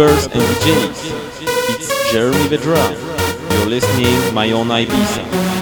and DJs. It's Jeremy Vedra. You're listening my own Ibiza.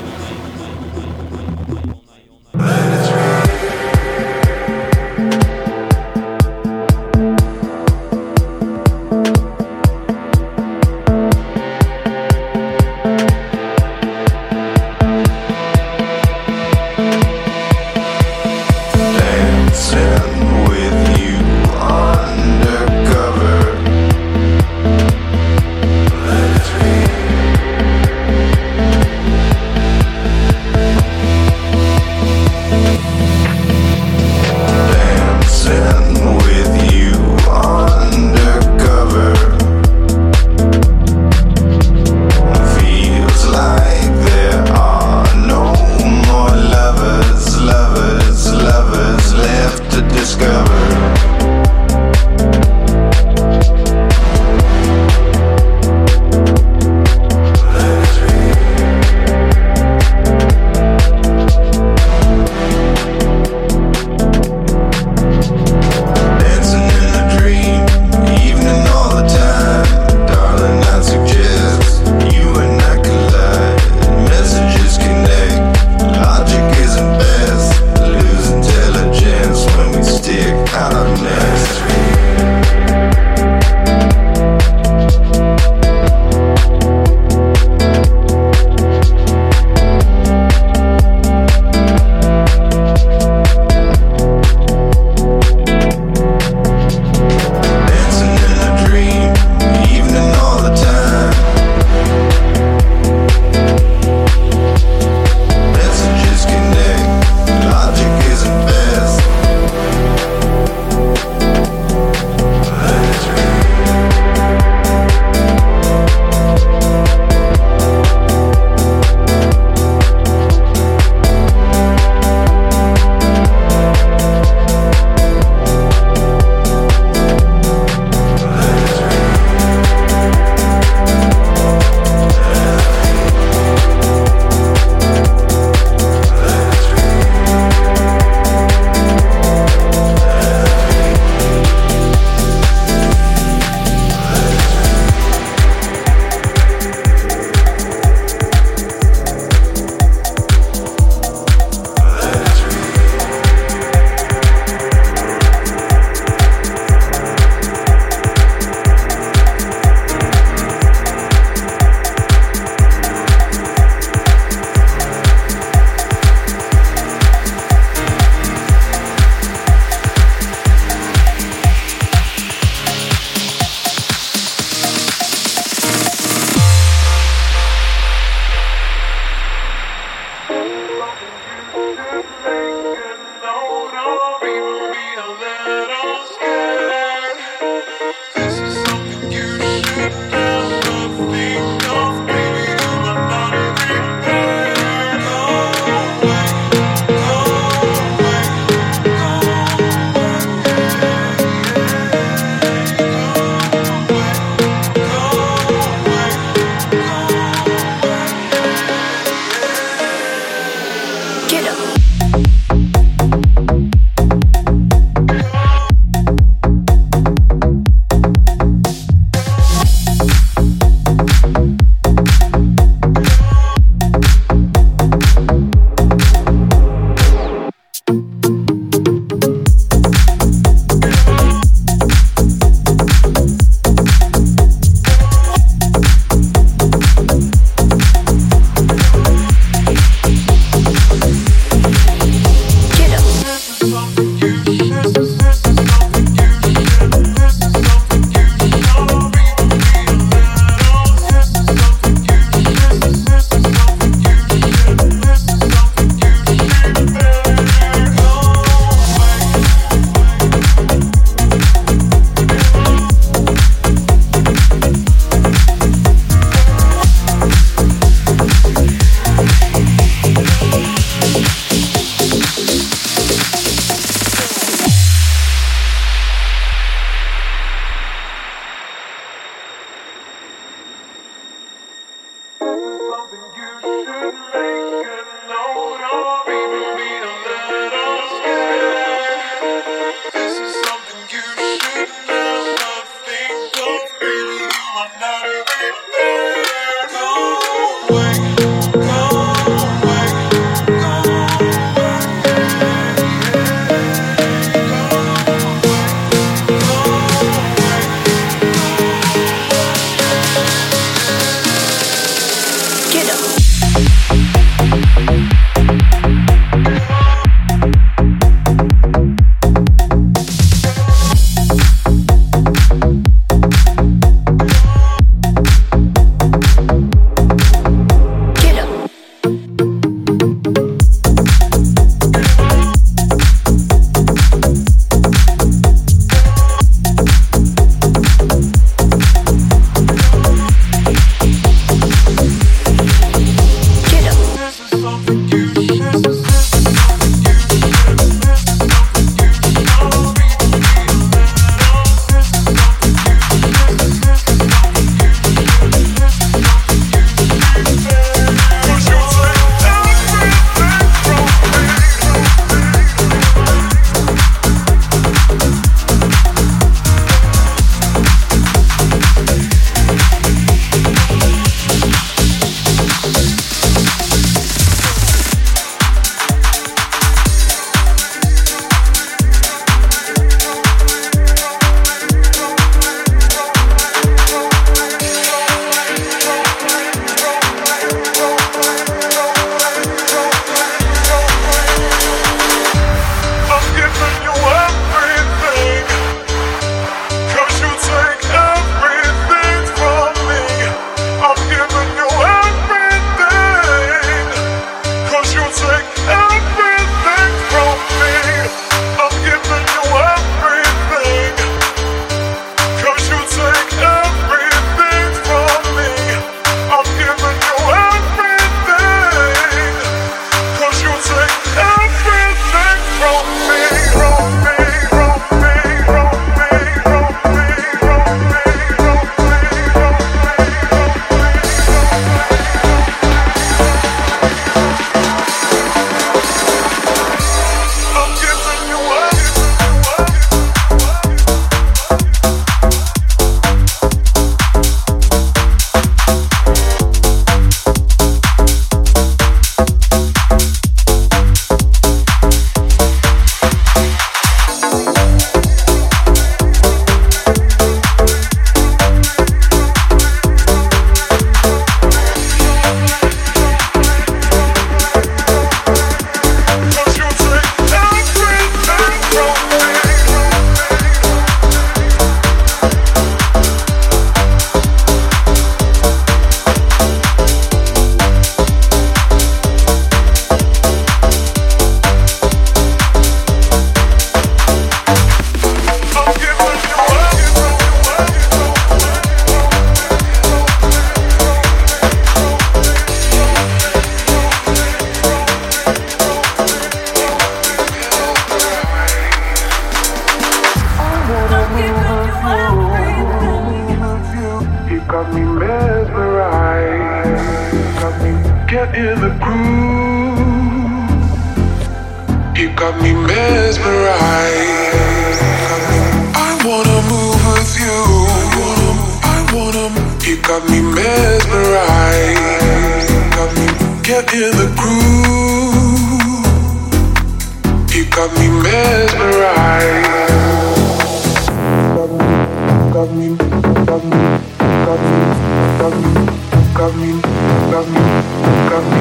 got me,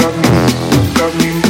got me, got me. got me.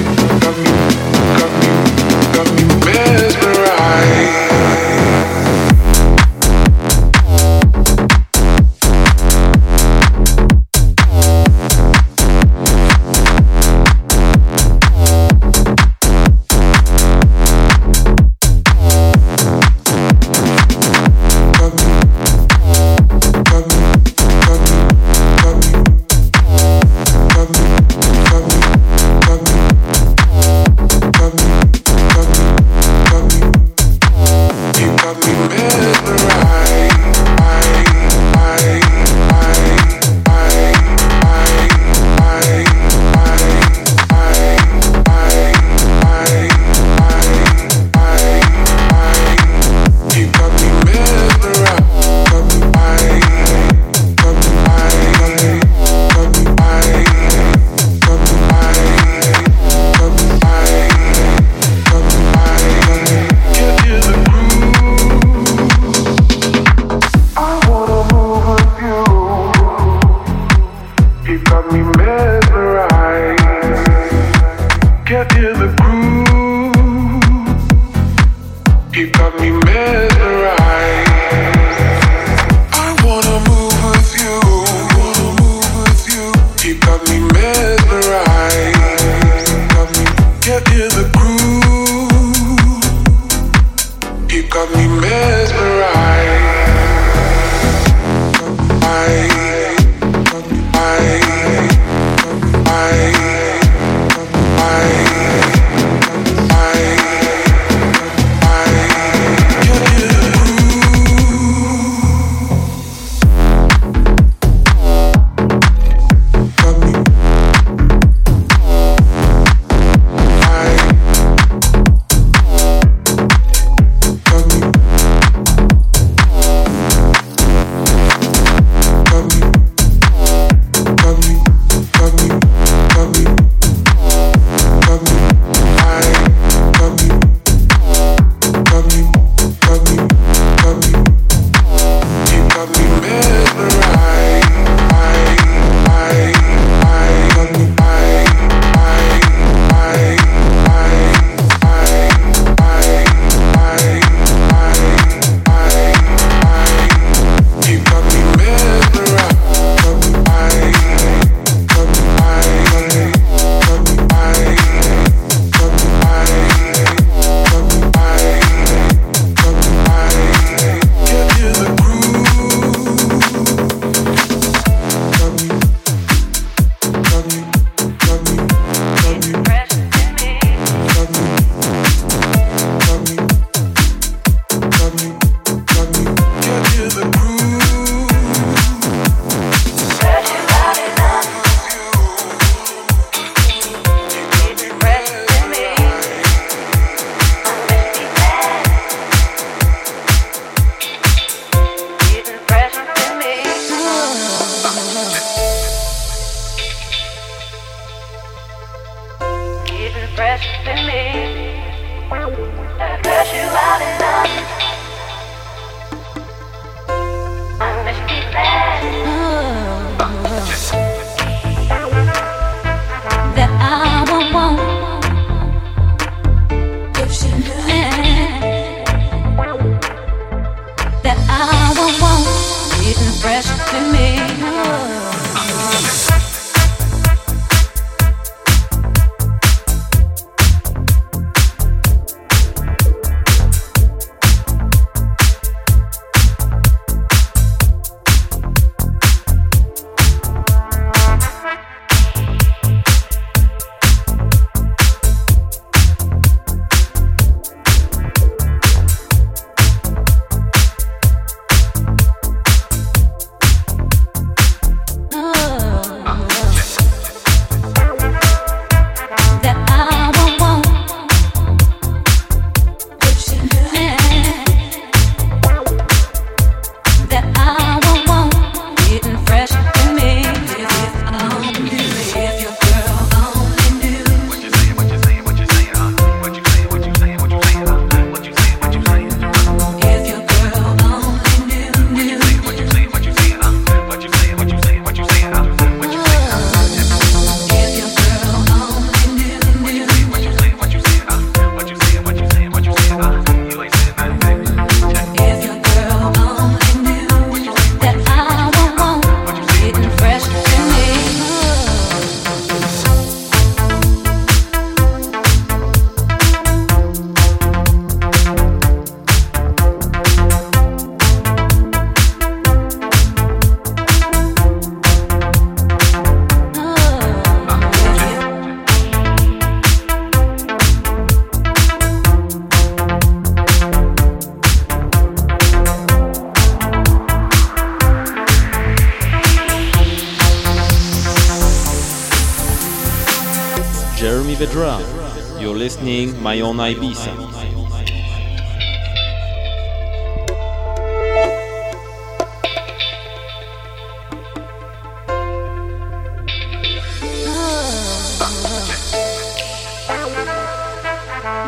My own Ibiza.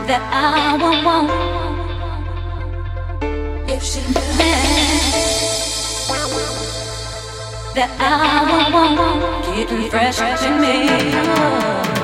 that I won't want if she that I won't want getting fresh to me.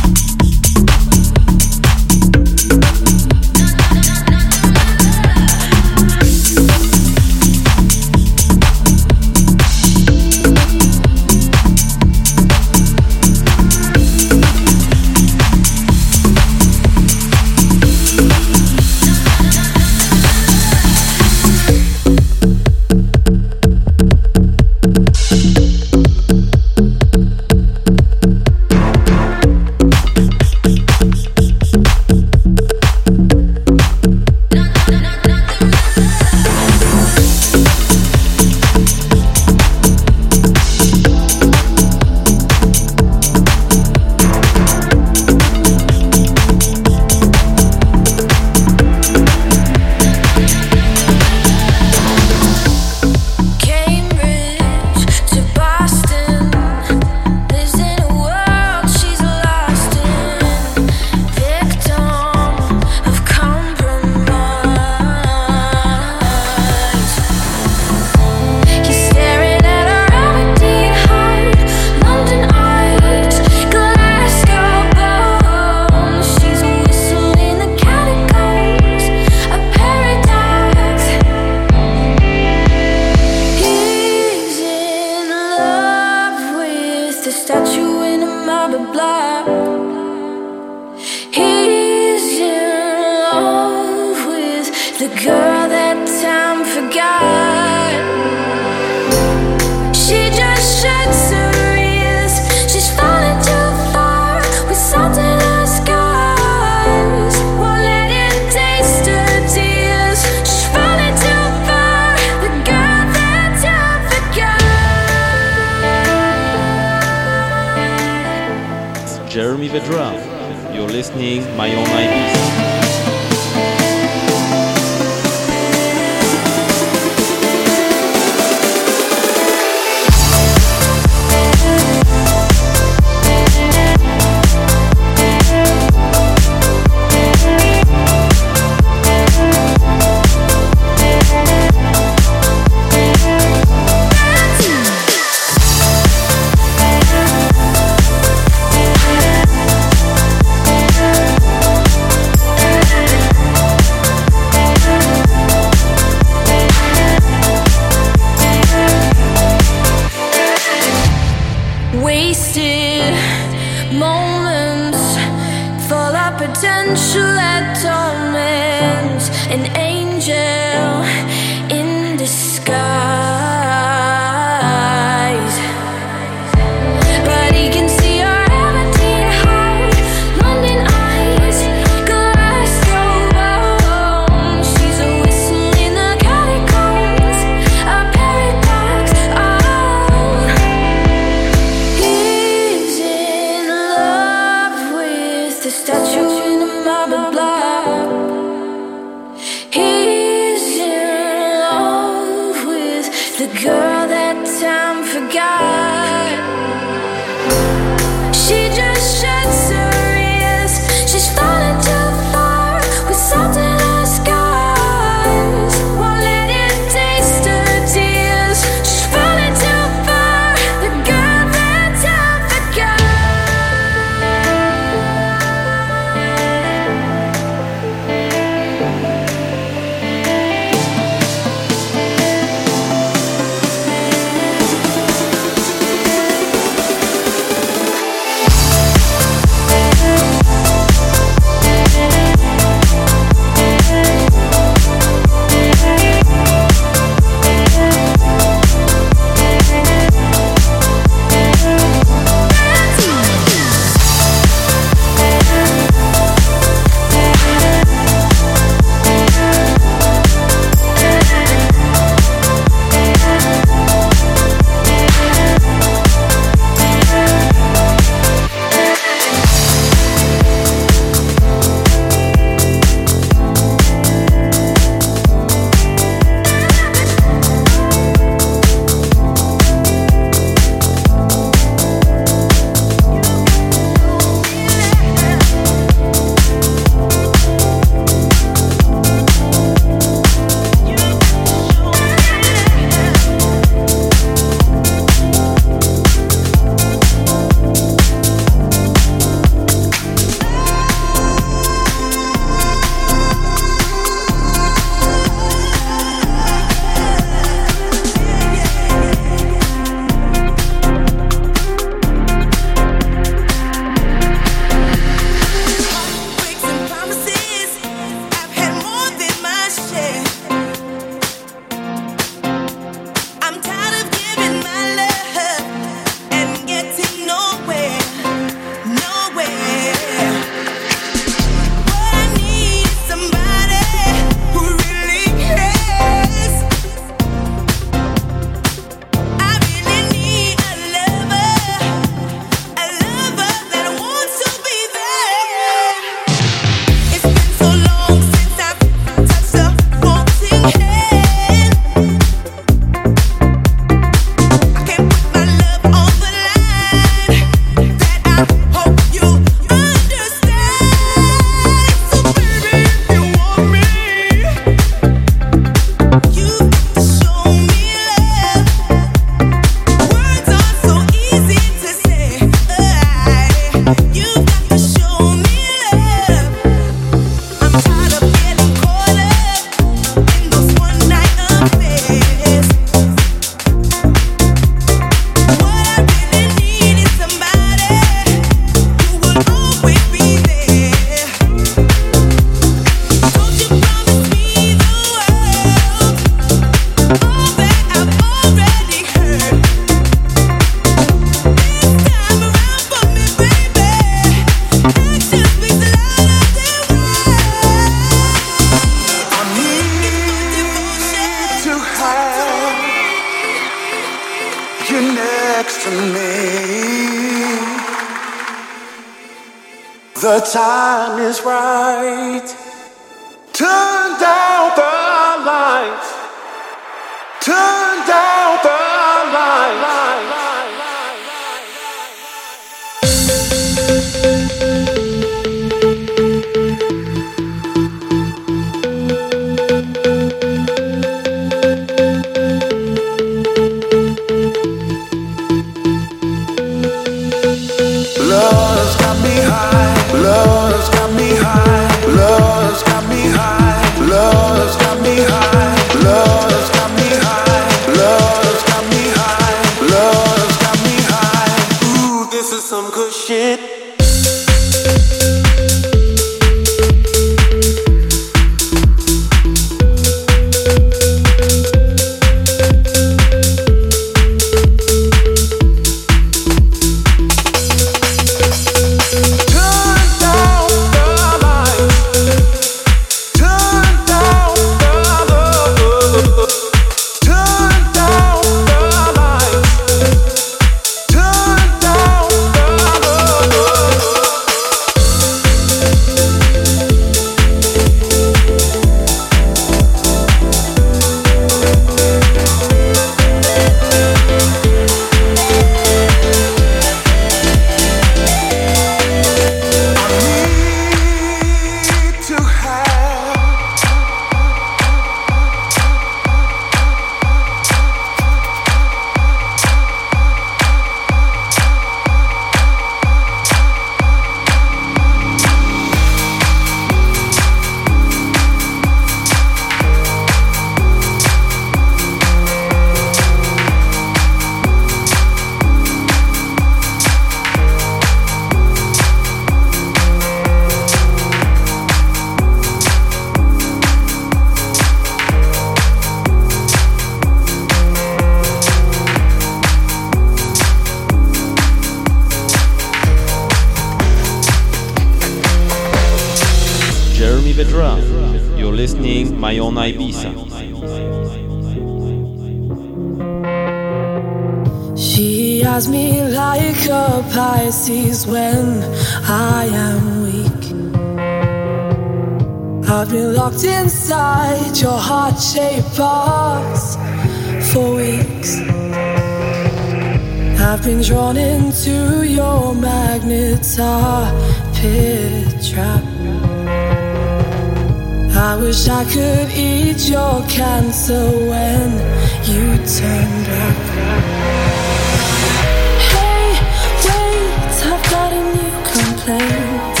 you.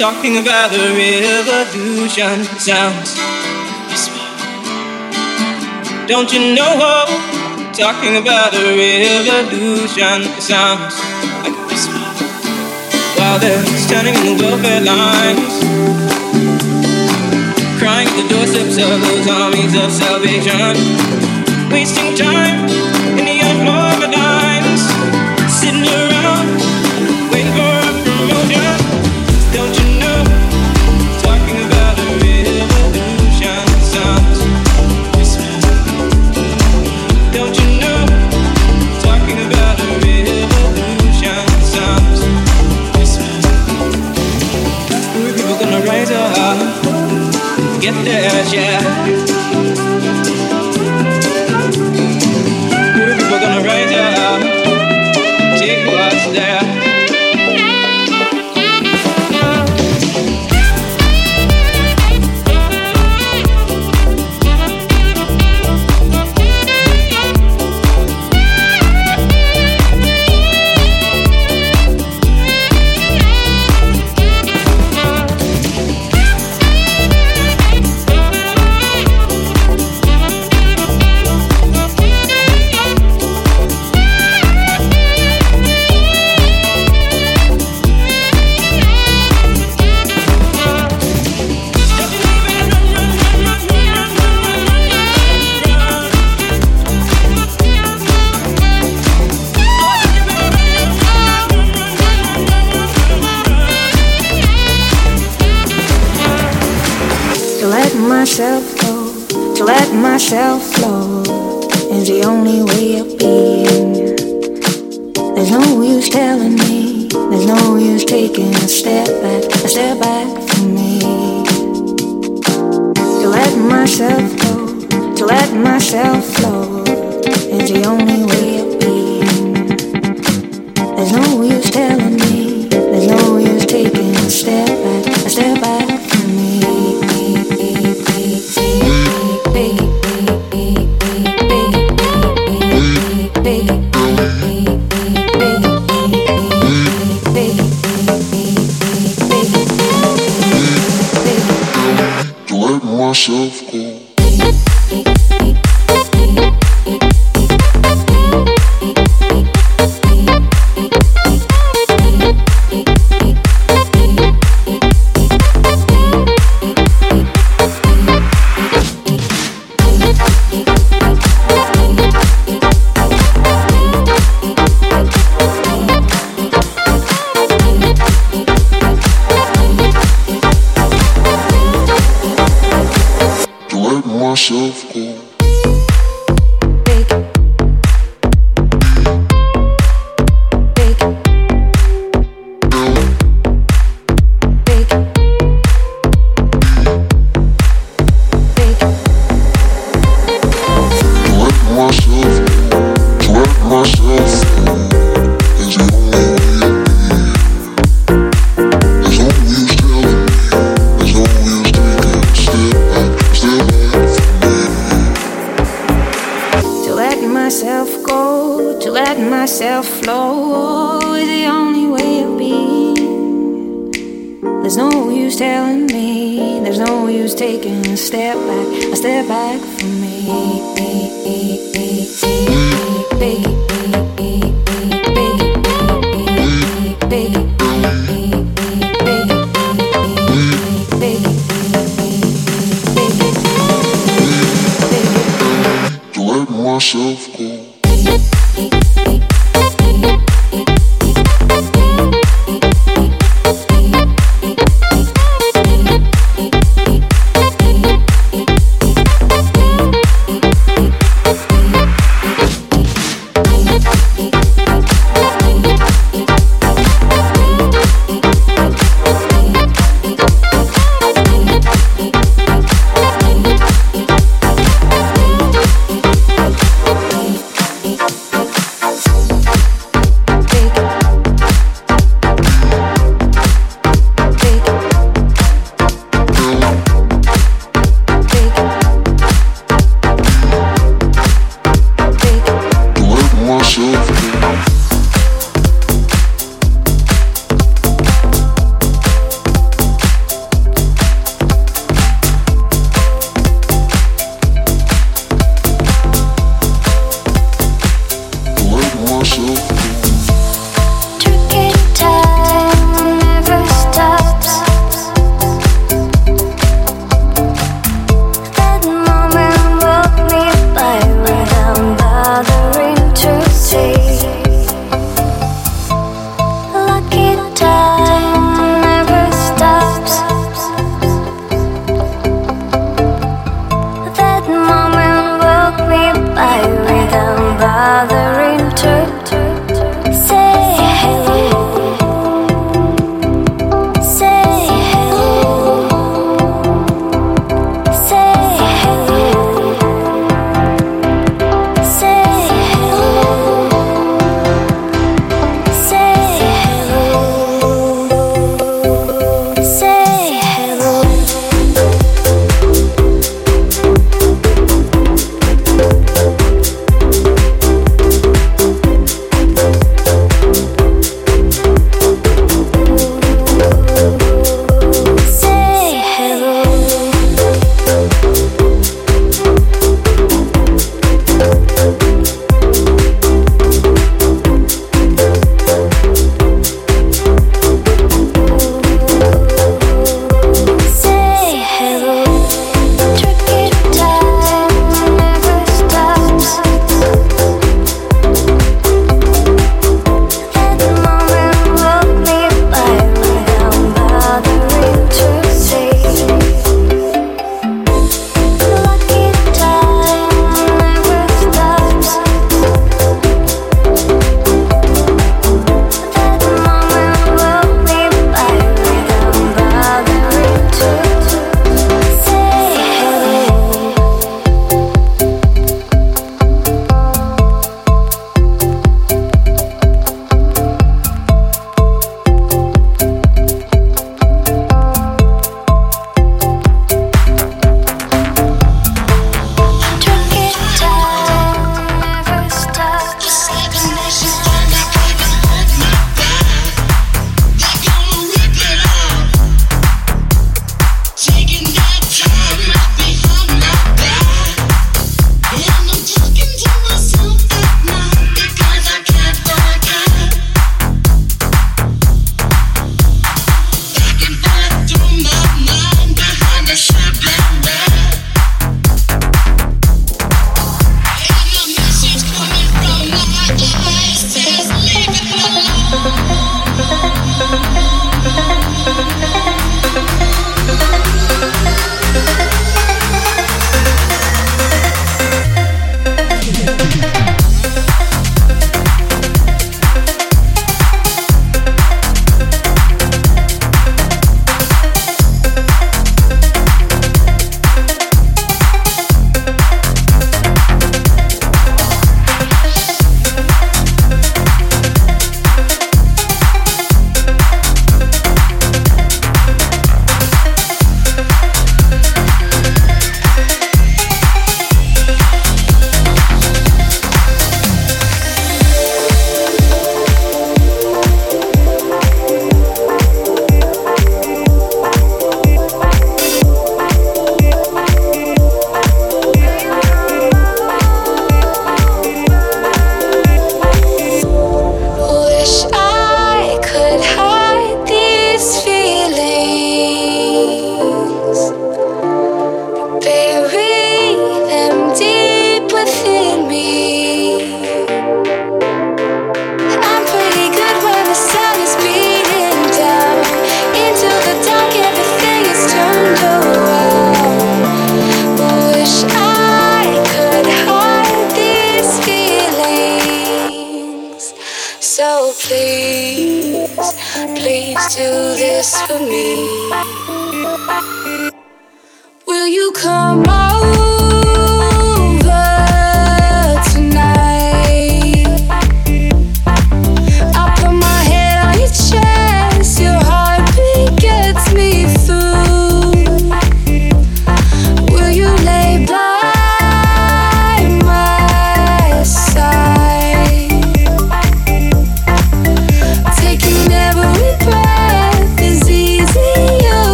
talking about the revolution sounds. Don't you know? Talking about the revolution sounds like a whisper. While they're standing in the welfare lines, crying at the doorsteps of those armies of salvation, wasting time. get yeah. worship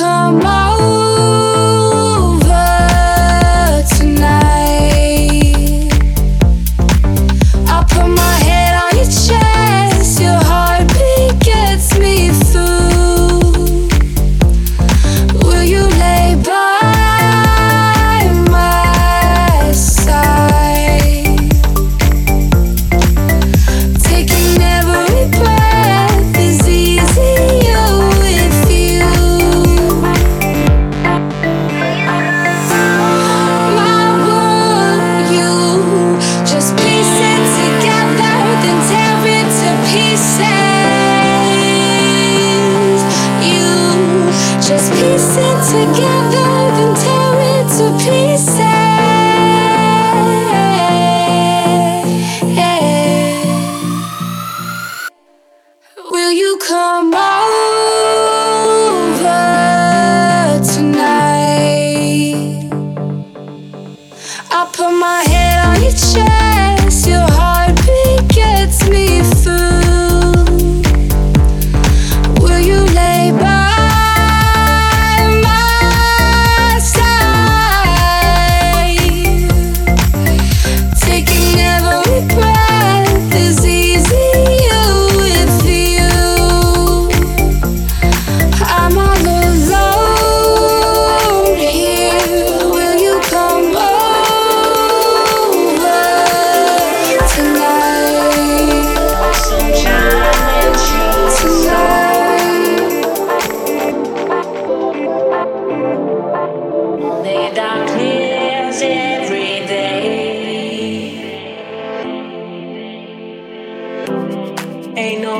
come on.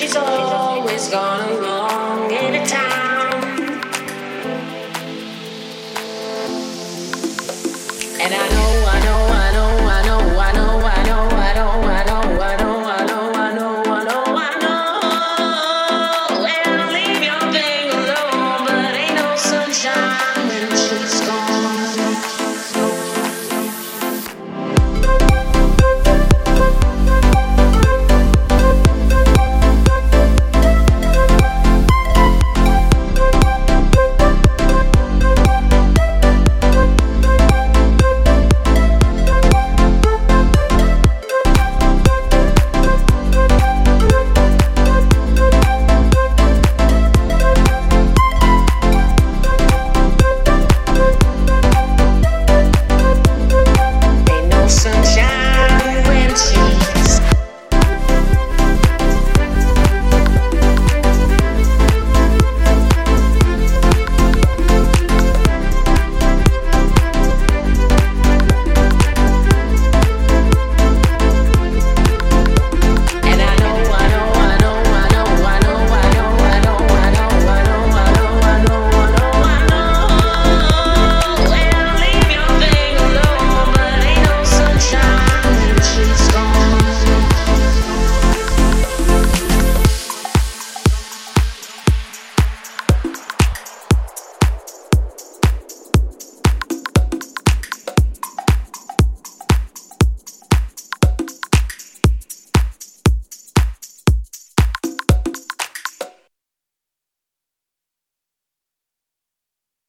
She's always gone along in a town. And I know